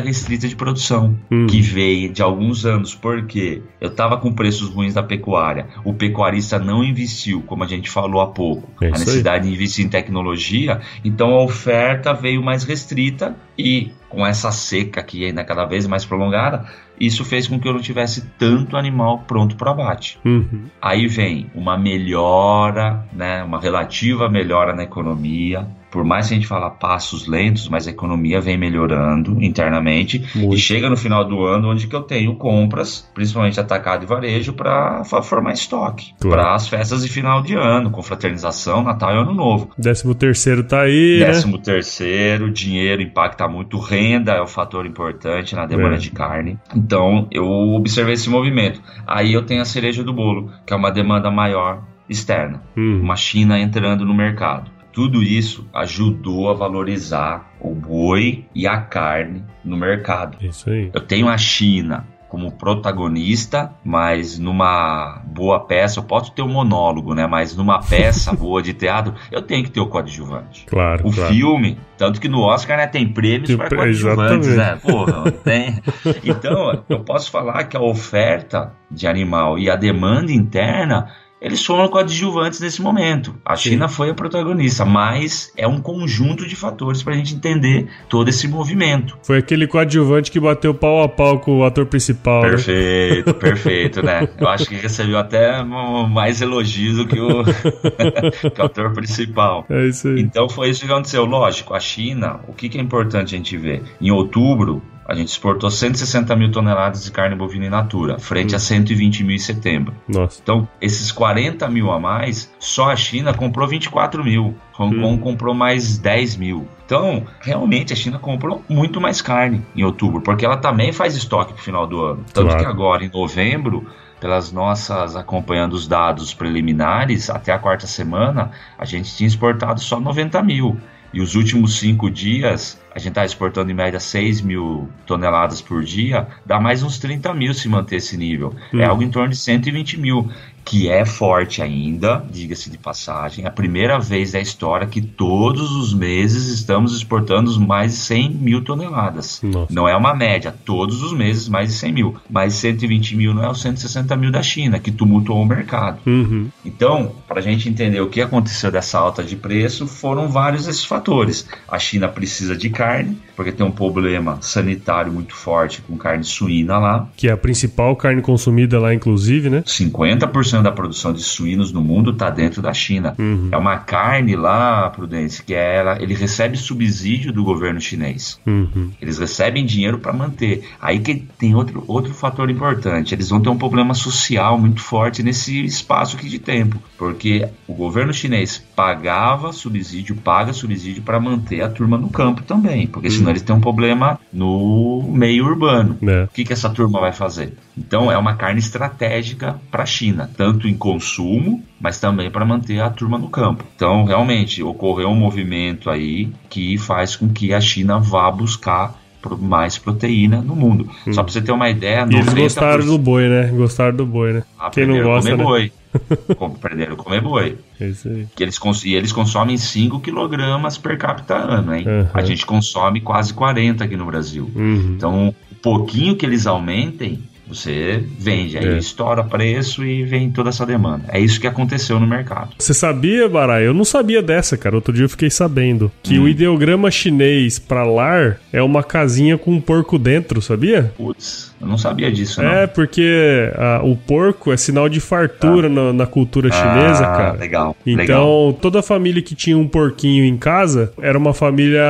restrita de produção Hum. que veio de alguns anos, porque eu estava com preços ruins da pecuária, o pecuarista não investiu, como a gente falou há pouco, É a isso aí. necessidade de investir em tecnologia, então a oferta veio mais restrita e com essa seca que ainda cada vez mais prolongada, isso fez com que eu não tivesse tanto animal pronto para abate. Uhum. Aí vem uma melhora, né, uma relativa melhora na economia. Por mais que a gente fala passos lentos, mas a economia vem melhorando internamente Muito. e chega no final do ano onde que eu tenho compras, principalmente atacado e varejo, para formar estoque Claro. para as festas de final de ano, com fraternização, Natal e Ano Novo. Décimo terceiro tá aí, né? Décimo terceiro, dinheiro impacta muito, renda é o fator importante na demanda É. de carne. Então Então eu observei esse movimento. Aí eu tenho a cereja do bolo, que é uma demanda maior externa, Hum. uma China entrando no mercado. Tudo isso ajudou a valorizar o boi e a carne no mercado. Isso aí. Eu tenho a China como protagonista, mas numa boa peça, eu posso ter um monólogo, né? Mas numa peça [LAUGHS] boa de teatro, eu tenho que ter o coadjuvante. Claro, O claro. filme, tanto que no Oscar né, tem prêmios Tem para pre- coadjuvantes, exatamente. né? Porra, [LAUGHS] tem. Então, eu posso falar que a oferta de animal e a demanda interna, eles foram coadjuvantes nesse momento. A Sim. China foi a protagonista, mas é um conjunto de fatores para a gente entender todo esse movimento. Foi aquele coadjuvante que bateu pau a pau com o ator principal. né? Perfeito, [LAUGHS] perfeito, né? Eu acho que recebeu até mais elogios do que o, [LAUGHS] que o ator principal. É isso aí. Então foi isso que aconteceu. Lógico, a China, o que, que é importante a gente ver? Em outubro, a gente exportou 160 mil toneladas de carne bovina in natura, frente a 120 mil em setembro. Nossa. Então, esses 40 mil a mais, só a China comprou 24 mil. Hong Hum. Kong comprou mais 10 mil. Então, realmente, a China comprou muito mais carne em outubro, porque ela também faz estoque pro final do ano. Tanto Claro. que agora, em novembro, pelas nossas, acompanhando os dados preliminares, até a quarta semana, a gente tinha exportado só 90 mil. E os últimos cinco dias, a gente está exportando em média 6 mil toneladas por dia, dá mais uns 30 mil se manter esse nível. É Hum. algo em torno de 120 mil, que é forte ainda, diga-se de passagem. É a primeira vez da história que todos os meses estamos exportando mais de 100 mil toneladas. Nossa. Não é uma média, todos os meses mais de 100 mil. Mais 120 mil não é os 160 mil da China, que tumultuou o mercado. Uhum. Então, para a gente entender o que aconteceu dessa alta de preço, foram vários esses fatores. A China precisa de carne, porque tem um problema sanitário muito forte com carne suína lá. Que é a principal carne consumida lá, inclusive, né? 50% da produção de suínos no mundo está dentro da China. Uhum. É uma carne lá, Prudência, que é ela, ele recebe subsídio do governo chinês. Uhum. Eles recebem dinheiro para manter. Aí que tem outro, outro fator importante. Eles vão ter um problema social muito forte nesse espaço aqui de tempo. Porque o governo chinês pagava subsídio, paga subsídio para manter a turma no campo também. Porque senão eles têm um problema no meio urbano. É. O que, que essa turma vai fazer? Então é uma carne estratégica para a China, tanto em consumo, mas também para manter a turma no campo. Então realmente ocorreu um movimento aí que faz com que a China vá buscar mais proteína no mundo. Só para você ter uma ideia, E eles 90% gostaram do boi, né? Gostaram do boi, né? Quem não gosta, comer né? boi. [LAUGHS] Aprenderam a comer boi. É isso aí. Que eles, e eles consomem 5 quilogramas per capita ano, hein? Uhum. A gente consome quase 40 aqui no Brasil. Uhum. Então, o pouquinho que eles aumentem, você vende. Aí É. estoura preço e vem toda essa demanda. É isso que aconteceu no mercado. Você sabia, Barai? Eu não sabia dessa, cara. Outro dia eu fiquei sabendo que Hum. o ideograma chinês pra lar é uma casinha com um porco dentro, sabia? Putz, eu não sabia disso, não. É, porque ah, o porco é sinal de fartura na, na cultura chinesa, Ah, cara. Legal. Então, legal. toda família que tinha um porquinho em casa era uma família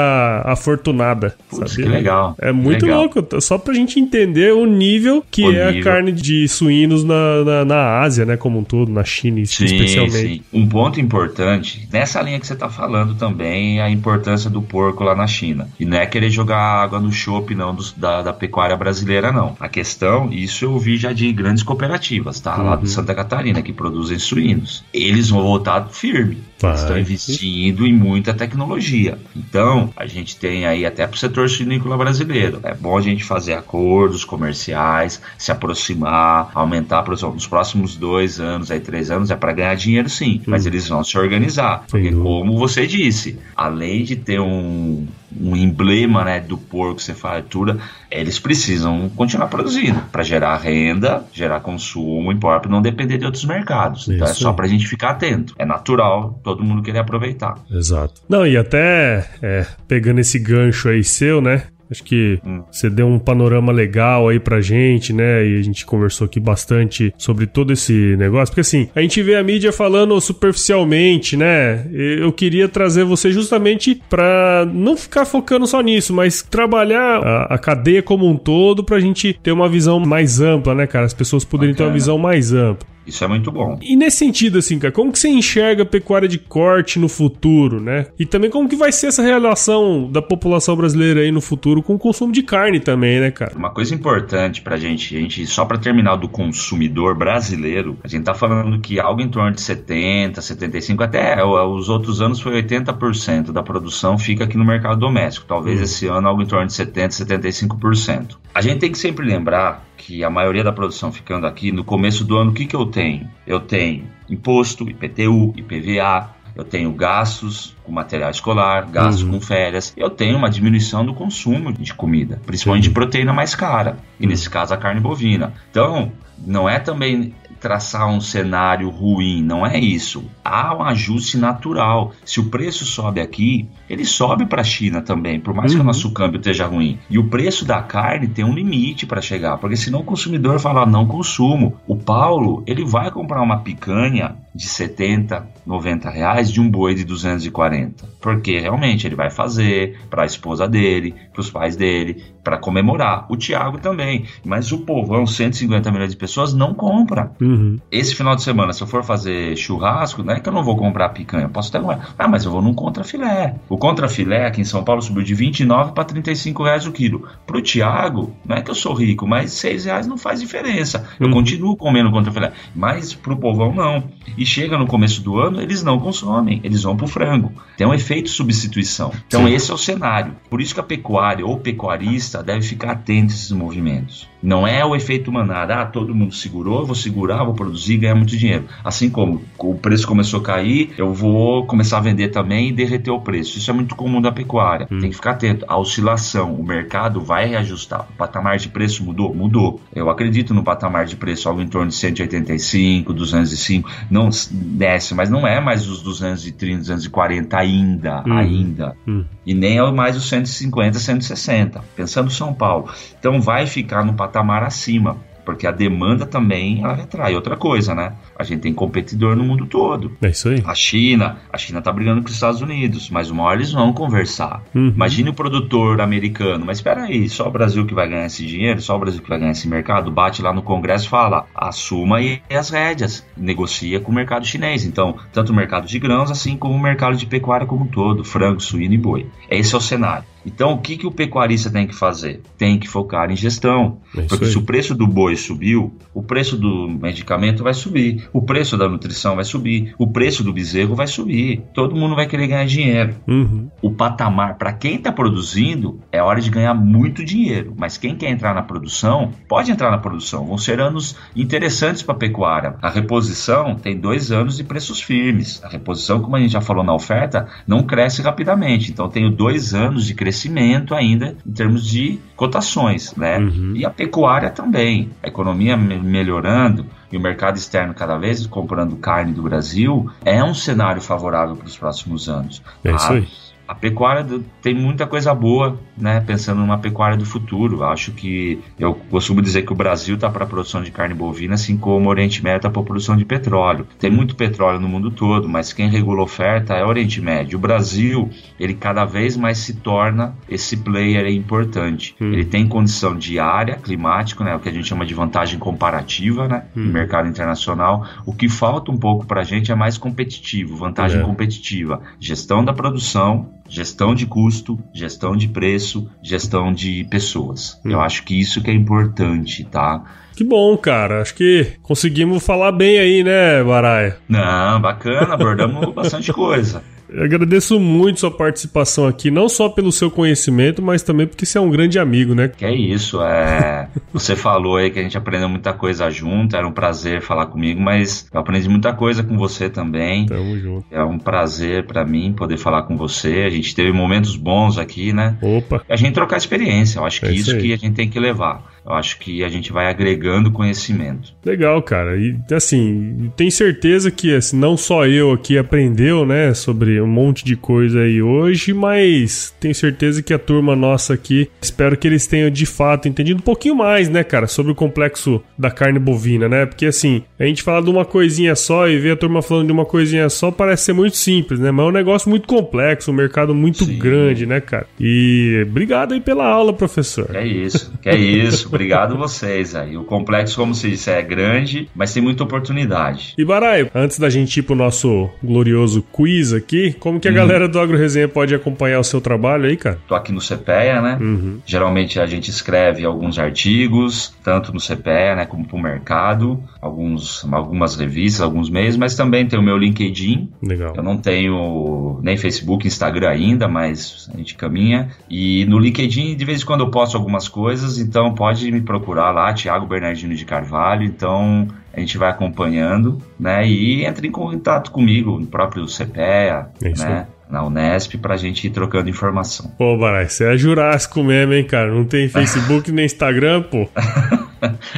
afortunada, Putz, sabia? que legal. É muito Legal. louco, só pra gente entender o nível que O é a nível. carne de suínos na, na, na Ásia, né, como um todo, na China Sim, especialmente. sim. Um ponto importante, nessa linha que você está falando também, é a importância do porco lá na China. E não é querer jogar água no chope, não, dos- da, da pecuária brasileira, não. A questão, isso eu vi já de grandes cooperativas, tá? Lá Uhum. de Santa Catarina, que produzem suínos. Eles vão voltar firme. Vai. Estão investindo em muita tecnologia. Então, a gente tem aí até para o setor suinícola brasileiro. É bom a gente fazer acordos comerciais, se aproximar, aumentar para nos próximos dois anos, aí três anos, é para ganhar dinheiro sim, mas eles vão se organizar. Porque, dúvida. como você disse, além de ter um, um emblema né, do porco ser fartura, eles precisam continuar produzindo para gerar renda, gerar consumo e para não depender de outros mercados. Então é Isso só para a gente ficar atento. É natural todo mundo querer aproveitar. Exato. Não, e até é, pegando esse gancho aí seu, né? Acho que Hum. você deu um panorama legal aí pra gente, né? E a gente conversou aqui bastante sobre todo esse negócio. Porque assim, a gente vê a mídia falando superficialmente, né? Eu queria trazer você justamente pra não ficar focando só nisso, mas trabalhar a, a cadeia como um todo pra gente ter uma visão mais ampla, né, cara? As pessoas poderem ter uma visão mais ampla. Isso é muito bom. E nesse sentido, assim, cara, como que você enxerga a pecuária de corte no futuro, né? E também como que vai ser essa relação da população brasileira aí no futuro com o consumo de carne também, né, cara? Uma coisa importante pra gente, a gente só para terminar do consumidor brasileiro, a gente tá falando que algo em torno de 70, 75, até os outros anos foi 80% da produção fica aqui no mercado doméstico. Talvez hum. esse ano algo em torno de 70, 75%. A gente tem que sempre lembrar que a maioria da produção ficando aqui, no começo do ano, o que, que eu tenho? Eu tenho imposto, IPTU, IPVA, eu tenho gastos com material escolar, gastos uhum. com férias, eu tenho uma diminuição do consumo de comida, principalmente de proteína mais cara, e nesse caso a carne bovina. Então, não é também traçar um cenário ruim, não é isso. Há um ajuste natural. Se o preço sobe aqui, ele sobe para a China também, por mais uhum. que o uhum. nosso câmbio esteja ruim. E o preço da carne tem um limite para chegar, porque senão o consumidor fala não consumo. O Paulo, ele vai comprar uma picanha de 70, 90 reais de um boi de 240. Porque realmente ele vai fazer para a esposa dele, para os pais dele, para comemorar. O Tiago também. Mas o povão, 150 milhões de pessoas, não compra. Uhum. Esse final de semana, se eu for fazer churrasco, não é que eu não vou comprar picanha. Eu posso até. Ah, mas eu vou num contrafilé. O contrafilé aqui em São Paulo subiu de 29 para 35 reais o quilo. Para o Tiago, não é que eu sou rico, mas 6 reais não faz diferença. Eu uhum. continuo comendo contrafilé. Mas para o povão, não e chega no começo do ano, eles não consomem, eles vão para o frango. Tem um efeito substituição. Então, Sim. esse é o cenário. Por isso que a pecuária ou pecuarista deve ficar atento a esses movimentos. Não é o efeito manada, ah, todo mundo segurou, vou segurar, vou produzir e ganhar muito dinheiro. Assim como o preço começou a cair, eu vou começar a vender também e derreter o preço. Isso é muito comum da pecuária. Hum. Tem que ficar atento. A oscilação, o mercado vai reajustar. O patamar de preço mudou? Mudou. Eu acredito no patamar de preço algo em torno de 185, 205. Não desce, mas não é mais os 230, 240 ainda. Hum. Ainda. Hum. E nem é mais os 150, 160. Pensando São Paulo. Então vai ficar no patamar acima porque a demanda também ela atrai outra coisa, né? A gente tem competidor no mundo todo. É isso aí. A China, a China tá brigando com os Estados Unidos, mas uma hora eles vão conversar. Uhum. Imagine o produtor americano, mas espera aí, só o Brasil que vai ganhar esse dinheiro, só o Brasil que vai ganhar esse mercado, bate lá no Congresso e fala, assuma aí as rédeas, negocia com o mercado chinês. Então, tanto o mercado de grãos, assim como o mercado de pecuária como um todo, frango, suíno e boi. Esse é o cenário. Então, o que, que o pecuarista tem que fazer? Tem que focar em gestão. É porque se o preço do boi subiu, o preço do medicamento vai subir, o preço da nutrição vai subir, o preço do bezerro vai subir. Todo mundo vai querer ganhar dinheiro. Uhum. O patamar, para quem está produzindo, é hora de ganhar muito dinheiro. Mas quem quer entrar na produção, pode entrar na produção. Vão ser anos interessantes para a pecuária. A reposição tem dois anos de preços firmes. A reposição, como a gente já falou na oferta, não cresce rapidamente. Então, tenho dois anos de crescimento ainda em termos de cotações, né? Uhum. E a pecuária também, a economia melhorando e o mercado externo cada vez comprando carne do Brasil, é um cenário favorável para os próximos anos. É isso aí a pecuária tem muita coisa boa, né? Pensando numa pecuária do futuro. Acho que eu costumo dizer que o Brasil está para a produção de carne bovina, assim como o Oriente Médio está para a produção de petróleo. Tem muito petróleo no mundo todo, mas quem regula a oferta é o Oriente Médio. O Brasil, ele cada vez mais se torna esse player importante. Hum. Ele tem condição de área, climático, né? O que a gente chama de vantagem comparativa, né? Hum. No mercado internacional. O que falta um pouco para a gente é mais competitivo, vantagem é. competitiva, gestão da produção gestão de custo, gestão de preço, gestão de pessoas. Hum. Eu acho que isso que é importante, tá? Que bom, cara. Acho que conseguimos falar bem aí, né, Baraia? Não, bacana, abordamos [LAUGHS] bastante coisa. Eu agradeço muito sua participação aqui, não só pelo seu conhecimento, mas também porque você é um grande amigo, né? Que é isso, é. [LAUGHS] você falou aí que a gente aprendeu muita coisa junto, era um prazer falar comigo, mas eu aprendi muita coisa com você também. Tamo junto. É um prazer para mim poder falar com você. A gente teve momentos bons aqui, né? Opa. E a gente trocar experiência, eu acho que é isso, isso que a gente tem que levar eu acho que a gente vai agregando conhecimento. Legal, cara. E assim, tem certeza que assim, não só eu aqui aprendeu, né, sobre um monte de coisa aí hoje, mas tenho certeza que a turma nossa aqui, espero que eles tenham de fato entendido um pouquinho mais, né, cara, sobre o complexo da carne bovina, né? Porque assim, a gente fala de uma coisinha só e vê a turma falando de uma coisinha só, parece ser muito simples, né? Mas é um negócio muito complexo, um mercado muito Sim. grande, né, cara? E obrigado aí pela aula, professor. Que é isso, que é isso. Obrigado vocês aí. O complexo, como se disse, é grande, mas tem muita oportunidade. E Baraio, antes da gente ir pro nosso glorioso quiz aqui, como que a uhum. galera do Agro Resenha pode acompanhar o seu trabalho aí, cara? Tô aqui no CPEA, né? Uhum. Geralmente a gente escreve alguns artigos, tanto no CPEA, né, como pro mercado, alguns, algumas revistas, alguns meios, mas também tem o meu LinkedIn. Legal. Eu não tenho nem Facebook, Instagram ainda, mas a gente caminha. E no LinkedIn, de vez em quando eu posto algumas coisas, então pode me procurar lá, Thiago Bernardino de Carvalho. Então a gente vai acompanhando, né? E entre em contato comigo, no próprio CPEA, é né? Na Unesp pra gente ir trocando informação. Pô, Barai, você é Jurássico mesmo, hein, cara? Não tem Facebook [LAUGHS] nem Instagram, pô.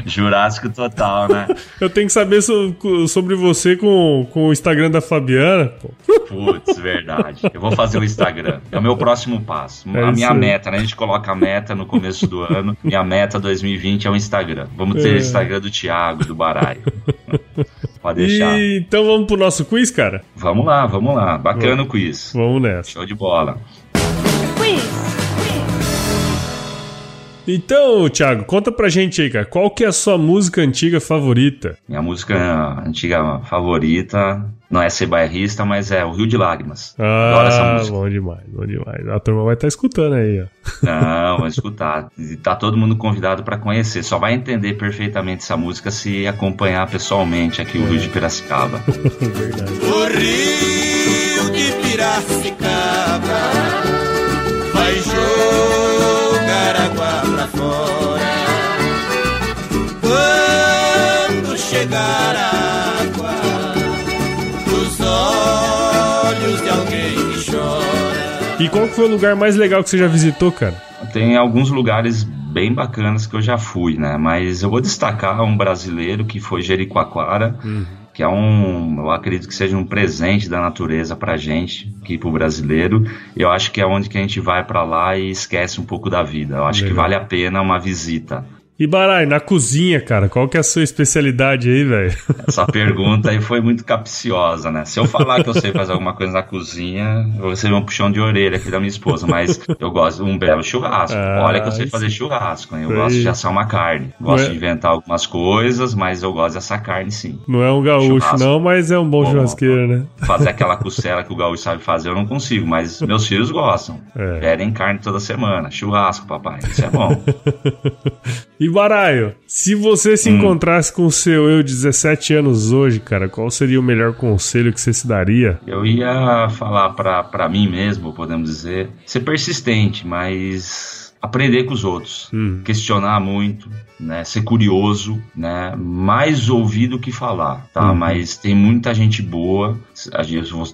Jurássico total, né? [LAUGHS] Eu tenho que saber so, sobre você com, com o Instagram da Fabiana, pô. Putz, verdade. Eu vou fazer o Instagram. É o meu próximo passo. É a minha aí. meta, né? A gente coloca a meta no começo do ano. Minha meta 2020 é o Instagram. Vamos ter é. o Instagram do Thiago, do Baraio. [LAUGHS] Pode deixar. E, então vamos pro nosso quiz, cara? Vamos lá, vamos lá. Bacana vamos. o quiz. Vamos nessa. Show de bola. Quiz. Então, Thiago, conta pra gente aí, cara. Qual que é a sua música antiga favorita? Minha música antiga favorita não é ser bairrista, mas é o Rio de Lágrimas. Ah, Adoro essa música. bom demais, bom demais. A turma vai estar tá escutando aí, ó. Não, vai escutar. [LAUGHS] E tá todo mundo convidado para conhecer. Só vai entender perfeitamente essa música se acompanhar pessoalmente aqui o Rio de Piracicaba. [LAUGHS] Verdade. O Rio de Piracicaba chegar a água dos olhos de alguém que chora. E qual foi o lugar mais legal que você já visitou, cara? Tem alguns lugares bem bacanas que eu já fui, né? Mas eu vou destacar um brasileiro que foi Jericoacoara. Uhum que é um, eu acredito que seja um presente da natureza pra gente, aqui pro brasileiro. Eu acho que é onde que a gente vai para lá e esquece um pouco da vida. Eu acho Legal. que vale a pena uma visita. E Barai, na cozinha, cara, qual que é a sua especialidade aí, velho? Essa pergunta aí foi muito capciosa, né? Se eu falar que eu sei fazer alguma coisa na cozinha, eu vou receber um puxão de orelha aqui da minha esposa, mas eu gosto de um belo churrasco. Ah, Olha que eu sei fazer churrasco, hein? Eu gosto de assar uma carne. Gosto é... de inventar algumas coisas, mas eu gosto dessa carne sim. Não é um gaúcho churrasco. não, mas é um bom, bom churrasqueiro, né? Fazer aquela costela que o gaúcho sabe fazer eu não consigo, mas meus filhos gostam. É. Querem carne toda semana. Churrasco, papai. Isso é bom. [LAUGHS] E Baraio, se você se hum. encontrasse com o seu eu de 17 anos hoje, cara, qual seria o melhor conselho que você se daria? Eu ia falar para mim mesmo, podemos dizer, ser persistente, mas aprender com os outros, hum. questionar muito, né, ser curioso, né, mais ouvir do que falar, tá? Uhum. Mas tem muita gente boa,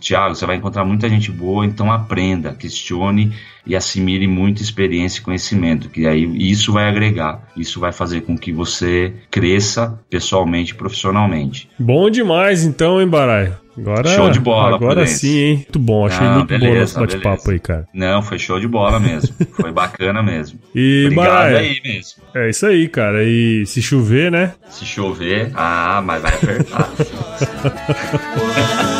Tiago, você vai encontrar muita gente boa, então aprenda, questione e assimile muita experiência e conhecimento, que aí isso vai agregar, isso vai fazer com que você cresça pessoalmente e profissionalmente. Bom demais então, hein, Barai? Agora, show de bola, Agora sim, hein? Muito bom, achei Não, muito beleza, bom esse bate-papo aí, cara. Não, foi show de bola mesmo. [LAUGHS] foi bacana mesmo. E, Obrigado Barai, aí mesmo. É isso aí, cara. E se chover, né? Se chover, ah, mas vai apertar. [LAUGHS]